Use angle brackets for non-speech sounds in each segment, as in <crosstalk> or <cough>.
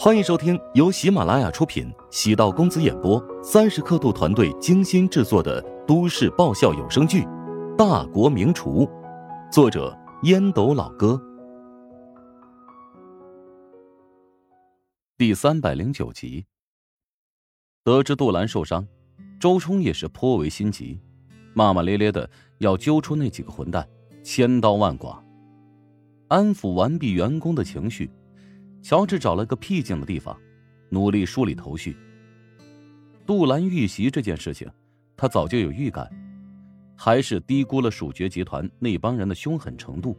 欢迎收听由喜马拉雅出品、喜道公子演播、三十刻度团队精心制作的都市爆笑有声剧《大国名厨》，作者烟斗老哥，第三百零九集。得知杜兰受伤，周冲也是颇为心急，骂骂咧咧的要揪出那几个混蛋，千刀万剐。安抚完毕员工的情绪。乔治找了个僻静的地方，努力梳理头绪。杜兰遇袭这件事情，他早就有预感，还是低估了蜀爵集团那帮人的凶狠程度。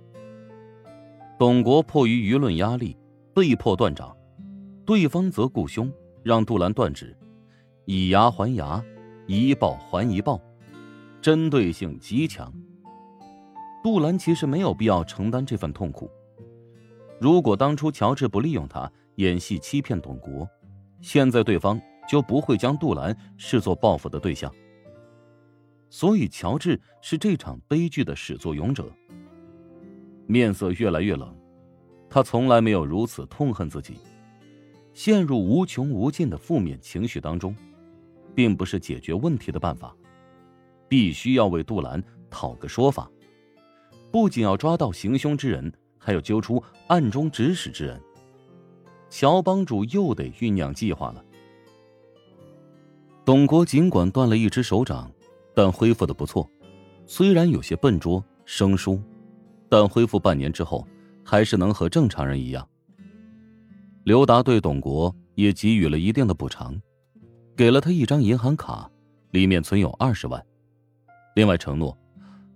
董国迫于舆论压力，被迫断掌，对方则雇凶让杜兰断指，以牙还牙，一报还一报，针对性极强。杜兰其实没有必要承担这份痛苦。如果当初乔治不利用他演戏欺骗董国，现在对方就不会将杜兰视作报复的对象。所以，乔治是这场悲剧的始作俑者。面色越来越冷，他从来没有如此痛恨自己。陷入无穷无尽的负面情绪当中，并不是解决问题的办法。必须要为杜兰讨个说法，不仅要抓到行凶之人。还要揪出暗中指使之人，乔帮主又得酝酿计划了。董国尽管断了一只手掌，但恢复的不错，虽然有些笨拙生疏，但恢复半年之后，还是能和正常人一样。刘达对董国也给予了一定的补偿，给了他一张银行卡，里面存有二十万，另外承诺，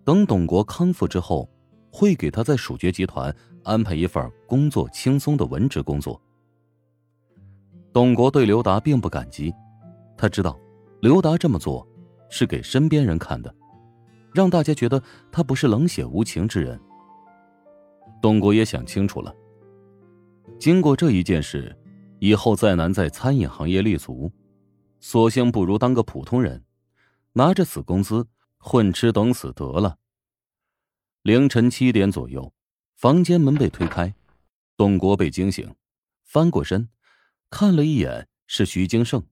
等董国康复之后。会给他在蜀爵集团安排一份工作轻松的文职工作。董国对刘达并不感激，他知道刘达这么做是给身边人看的，让大家觉得他不是冷血无情之人。董国也想清楚了，经过这一件事，以后再难在餐饮行业立足，索性不如当个普通人，拿着死工资混吃等死得了。凌晨七点左右，房间门被推开，董国被惊醒，翻过身，看了一眼，是徐金胜。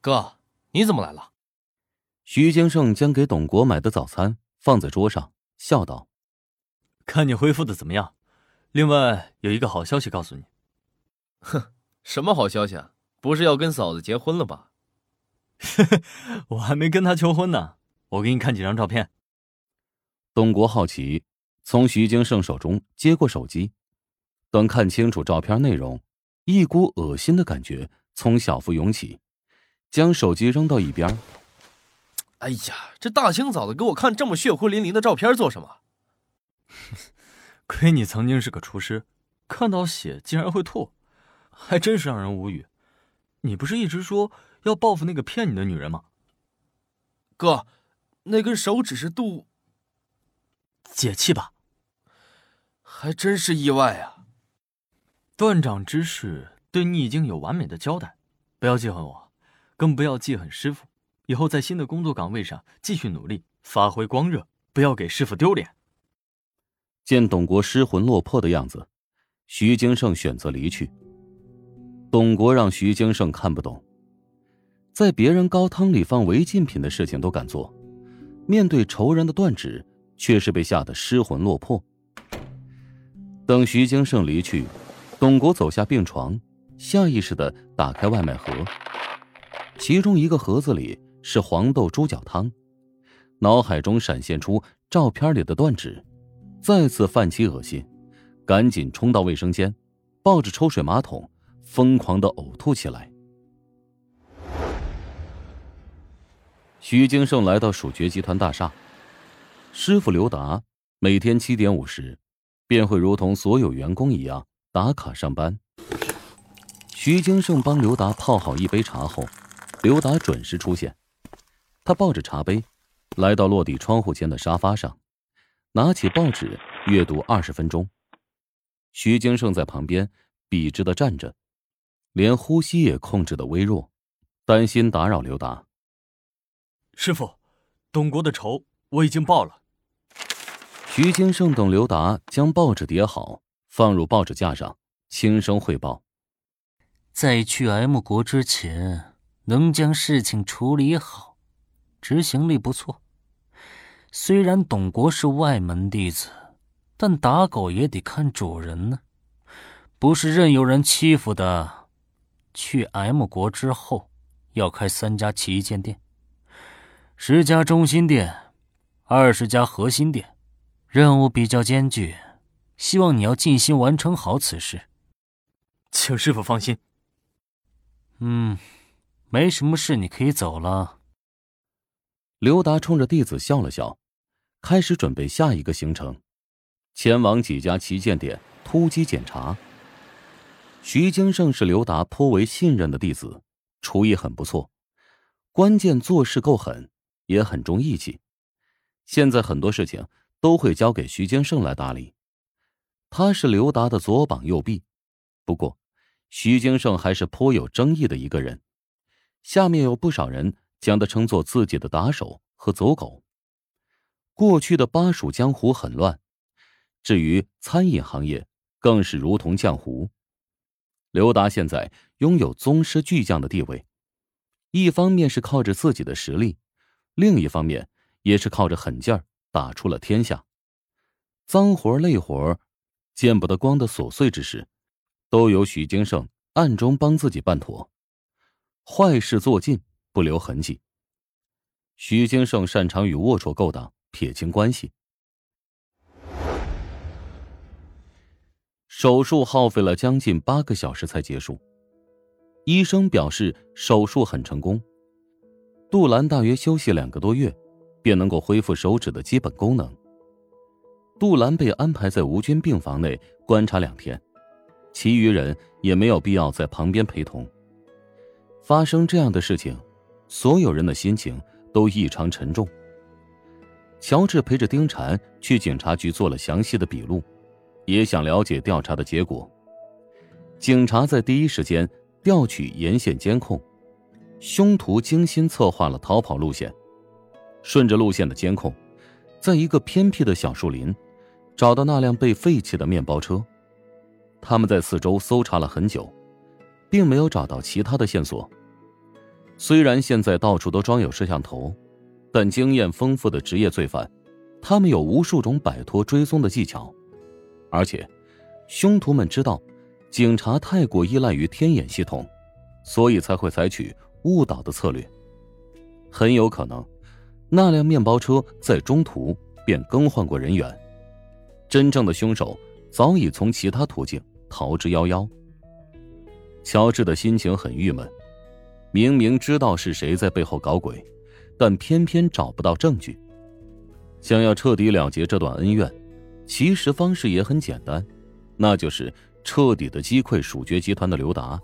哥，你怎么来了？徐金胜将给董国买的早餐放在桌上，笑道：“看你恢复的怎么样？另外有一个好消息告诉你。”“哼，什么好消息啊？不是要跟嫂子结婚了吧？”“ <laughs> 我还没跟她求婚呢。我给你看几张照片。”董国好奇，从徐金胜手中接过手机，等看清楚照片内容，一股恶心的感觉从小腹涌起，将手机扔到一边。哎呀，这大清早的给我看这么血灰淋淋的照片做什么？<laughs> 亏你曾经是个厨师，看到血竟然会吐，还真是让人无语。你不是一直说要报复那个骗你的女人吗？哥，那根手指是杜。解气吧，还真是意外啊！断掌之事对你已经有完美的交代，不要记恨我，更不要记恨师傅。以后在新的工作岗位上继续努力，发挥光热，不要给师傅丢脸。见董国失魂落魄的样子，徐金胜选择离去。董国让徐金胜看不懂，在别人高汤里放违禁品的事情都敢做，面对仇人的断指。却是被吓得失魂落魄。等徐金胜离去，董国走下病床，下意识的打开外卖盒，其中一个盒子里是黄豆猪脚汤，脑海中闪现出照片里的断指，再次泛起恶心，赶紧冲到卫生间，抱着抽水马桶，疯狂的呕吐起来。徐金胜来到蜀爵集团大厦。师傅刘达每天七点五十，便会如同所有员工一样打卡上班。徐金胜帮刘达泡好一杯茶后，刘达准时出现。他抱着茶杯，来到落地窗户前的沙发上，拿起报纸阅读二十分钟。徐金胜在旁边笔直的站着，连呼吸也控制的微弱，担心打扰刘达。师傅，董国的仇我已经报了。徐金胜等刘达将报纸叠好，放入报纸架上，轻声汇报：“在去 M 国之前，能将事情处理好，执行力不错。虽然董国是外门弟子，但打狗也得看主人呢，不是任由人欺负的。去 M 国之后，要开三家旗舰店，十家中心店，二十家核心店。”任务比较艰巨，希望你要尽心完成好此事。请师傅放心。嗯，没什么事，你可以走了。刘达冲着弟子笑了笑，开始准备下一个行程，前往几家旗舰店突击检查。徐京胜是刘达颇为信任的弟子，厨艺很不错，关键做事够狠，也很重义气。现在很多事情。都会交给徐金胜来打理，他是刘达的左膀右臂。不过，徐金胜还是颇有争议的一个人，下面有不少人将他称作自己的打手和走狗。过去的巴蜀江湖很乱，至于餐饮行业，更是如同浆糊。刘达现在拥有宗师巨匠的地位，一方面是靠着自己的实力，另一方面也是靠着狠劲儿。打出了天下，脏活累活，见不得光的琐碎之事，都由许金胜暗中帮自己办妥，坏事做尽，不留痕迹。许金胜擅长与龌龊勾当撇清关系。手术耗费了将近八个小时才结束，医生表示手术很成功。杜兰大约休息两个多月。便能够恢复手指的基本功能。杜兰被安排在无菌病房内观察两天，其余人也没有必要在旁边陪同。发生这样的事情，所有人的心情都异常沉重。乔治陪着丁禅去警察局做了详细的笔录，也想了解调查的结果。警察在第一时间调取沿线监控，凶徒精心策划了逃跑路线。顺着路线的监控，在一个偏僻的小树林，找到那辆被废弃的面包车。他们在四周搜查了很久，并没有找到其他的线索。虽然现在到处都装有摄像头，但经验丰富的职业罪犯，他们有无数种摆脱追踪的技巧。而且，凶徒们知道，警察太过依赖于天眼系统，所以才会采取误导的策略。很有可能。那辆面包车在中途便更换过人员，真正的凶手早已从其他途径逃之夭夭。乔治的心情很郁闷，明明知道是谁在背后搞鬼，但偏偏找不到证据。想要彻底了结这段恩怨，其实方式也很简单，那就是彻底的击溃蜀爵集团的刘达，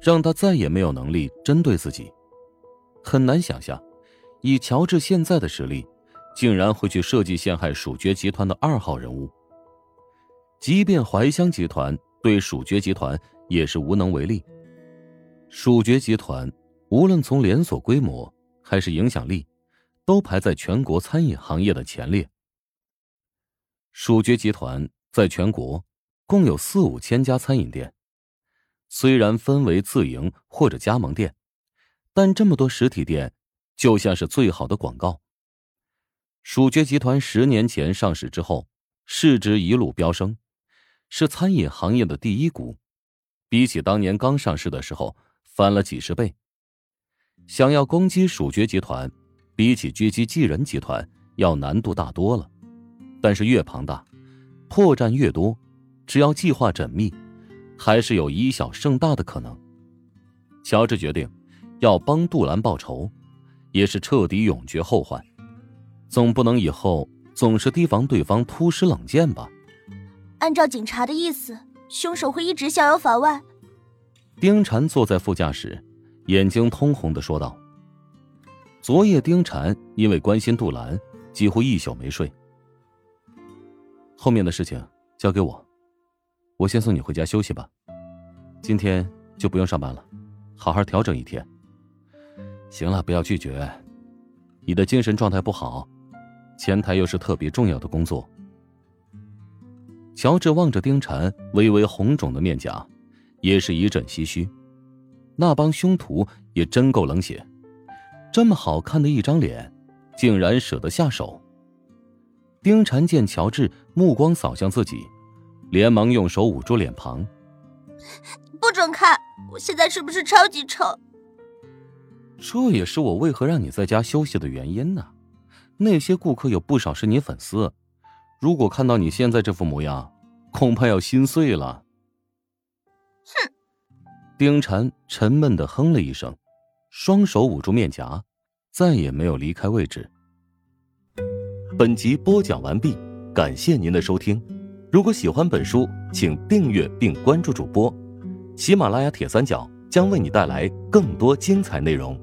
让他再也没有能力针对自己。很难想象。以乔治现在的实力，竟然会去设计陷害鼠爵集团的二号人物。即便怀香集团对鼠爵集团也是无能为力。鼠爵集团无论从连锁规模还是影响力，都排在全国餐饮行业的前列。鼠爵集团在全国共有四五千家餐饮店，虽然分为自营或者加盟店，但这么多实体店。就像是最好的广告。蜀爵集团十年前上市之后，市值一路飙升，是餐饮行业的第一股，比起当年刚上市的时候翻了几十倍。想要攻击蜀爵集团，比起狙击济人集团要难度大多了。但是越庞大，破绽越多，只要计划缜密，还是有以小胜大的可能。乔治决定要帮杜兰报仇。也是彻底永绝后患，总不能以后总是提防对方突施冷箭吧？按照警察的意思，凶手会一直逍遥法外。丁禅坐在副驾驶，眼睛通红的说道：“昨夜丁禅因为关心杜兰，几乎一宿没睡。后面的事情交给我，我先送你回家休息吧。今天就不用上班了，好好调整一天。”行了，不要拒绝。你的精神状态不好，前台又是特别重要的工作。乔治望着丁婵微微红肿的面颊，也是一阵唏嘘。那帮凶徒也真够冷血，这么好看的一张脸，竟然舍得下手。丁婵见乔治目光扫向自己，连忙用手捂住脸庞：“不准看！我现在是不是超级丑？”这也是我为何让你在家休息的原因呢。那些顾客有不少是你粉丝，如果看到你现在这副模样，恐怕要心碎了。哼！丁婵沉闷的哼了一声，双手捂住面颊，再也没有离开位置。本集播讲完毕，感谢您的收听。如果喜欢本书，请订阅并关注主播。喜马拉雅铁三角将为你带来更多精彩内容。